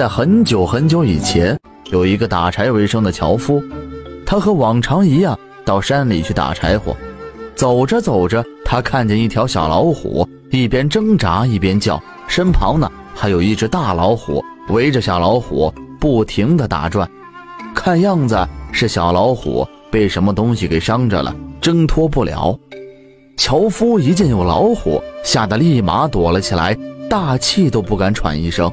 在很久很久以前，有一个打柴为生的樵夫，他和往常一样到山里去打柴火。走着走着，他看见一条小老虎，一边挣扎一边叫，身旁呢还有一只大老虎围着小老虎不停地打转。看样子是小老虎被什么东西给伤着了，挣脱不了。樵夫一见有老虎，吓得立马躲了起来，大气都不敢喘一声。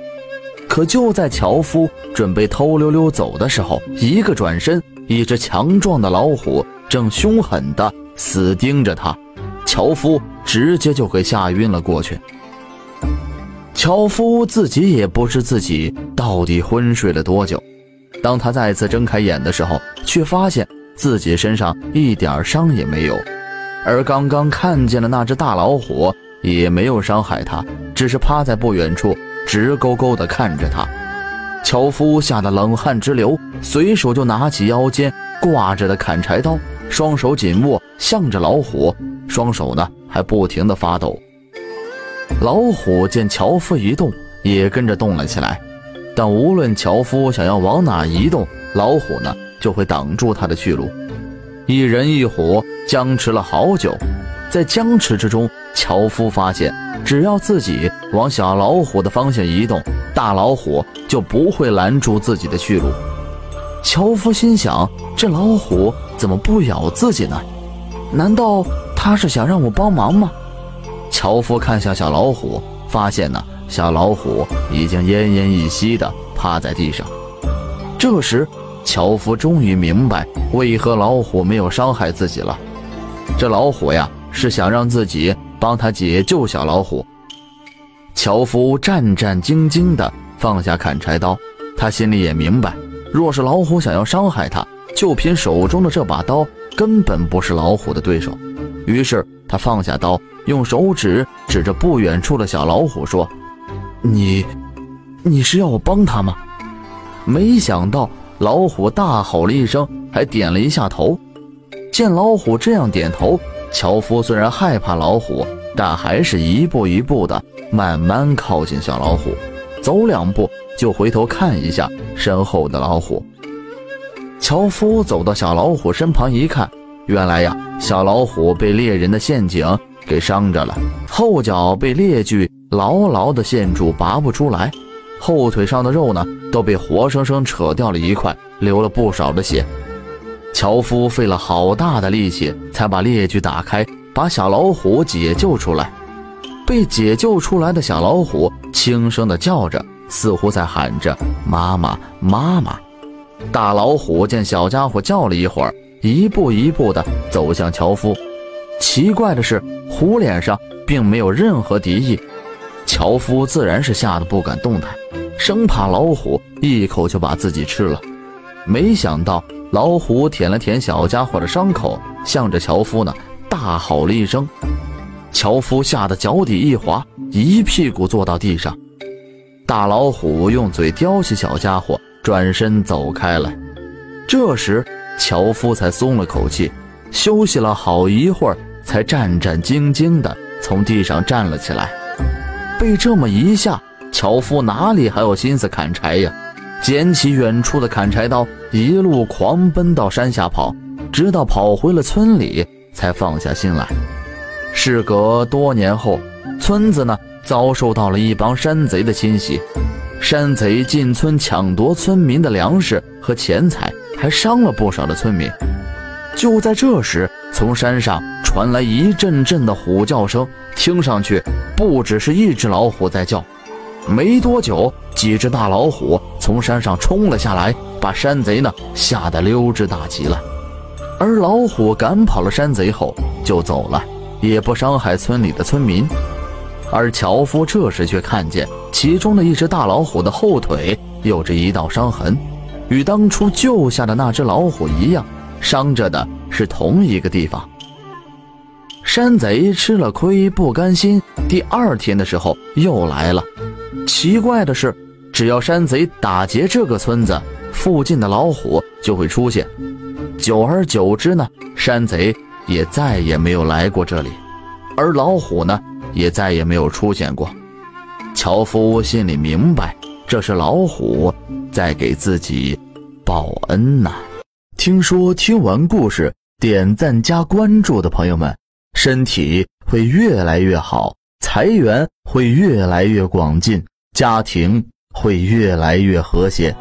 可就在樵夫准备偷溜溜走的时候，一个转身，一只强壮的老虎正凶狠地死盯着他，樵夫直接就给吓晕了过去。樵夫自己也不知自己到底昏睡了多久，当他再次睁开眼的时候，却发现自己身上一点伤也没有，而刚刚看见的那只大老虎也没有伤害他，只是趴在不远处。直勾勾地看着他，樵夫吓得冷汗直流，随手就拿起腰间挂着的砍柴刀，双手紧握，向着老虎，双手呢还不停地发抖。老虎见樵夫一动，也跟着动了起来，但无论樵夫想要往哪移动，老虎呢就会挡住他的去路。一人一虎僵持了好久，在僵持之中，樵夫发现。只要自己往小老虎的方向移动，大老虎就不会拦住自己的去路。樵夫心想：这老虎怎么不咬自己呢？难道他是想让我帮忙吗？樵夫看向小老虎，发现呢，小老虎已经奄奄一息地趴在地上。这时，樵夫终于明白为何老虎没有伤害自己了。这老虎呀，是想让自己。帮他解救小老虎，樵夫战战兢兢地放下砍柴刀，他心里也明白，若是老虎想要伤害他，就凭手中的这把刀，根本不是老虎的对手。于是他放下刀，用手指指着不远处的小老虎说：“你，你是要我帮他吗？”没想到老虎大吼了一声，还点了一下头。见老虎这样点头。樵夫虽然害怕老虎，但还是一步一步的慢慢靠近小老虎，走两步就回头看一下身后的老虎。樵夫走到小老虎身旁一看，原来呀，小老虎被猎人的陷阱给伤着了，后脚被猎具牢牢的陷住，拔不出来，后腿上的肉呢都被活生生扯掉了一块，流了不少的血。樵夫费了好大的力气，才把猎具打开，把小老虎解救出来。被解救出来的小老虎轻声的叫着，似乎在喊着“妈妈，妈妈”。大老虎见小家伙叫了一会儿，一步一步的走向樵夫。奇怪的是，虎脸上并没有任何敌意。樵夫自然是吓得不敢动弹，生怕老虎一口就把自己吃了。没想到。老虎舔了舔小家伙的伤口，向着樵夫呢大吼了一声。樵夫吓得脚底一滑，一屁股坐到地上。大老虎用嘴叼起小家伙，转身走开了。这时，樵夫才松了口气，休息了好一会儿，才战战兢兢地从地上站了起来。被这么一下，樵夫哪里还有心思砍柴呀？捡起远处的砍柴刀，一路狂奔到山下跑，直到跑回了村里，才放下心来。事隔多年后，村子呢遭受到了一帮山贼的侵袭，山贼进村抢夺村民的粮食和钱财，还伤了不少的村民。就在这时，从山上传来一阵阵的虎叫声，听上去不只是一只老虎在叫。没多久，几只大老虎从山上冲了下来，把山贼呢吓得溜之大吉了。而老虎赶跑了山贼后就走了，也不伤害村里的村民。而樵夫这时却看见其中的一只大老虎的后腿有着一道伤痕，与当初救下的那只老虎一样，伤着的是同一个地方。山贼吃了亏不甘心，第二天的时候又来了。奇怪的是，只要山贼打劫这个村子，附近的老虎就会出现。久而久之呢，山贼也再也没有来过这里，而老虎呢，也再也没有出现过。樵夫心里明白，这是老虎在给自己报恩呐。听说听完故事点赞加关注的朋友们，身体会越来越好，财源会越来越广进，家庭会越来越和谐。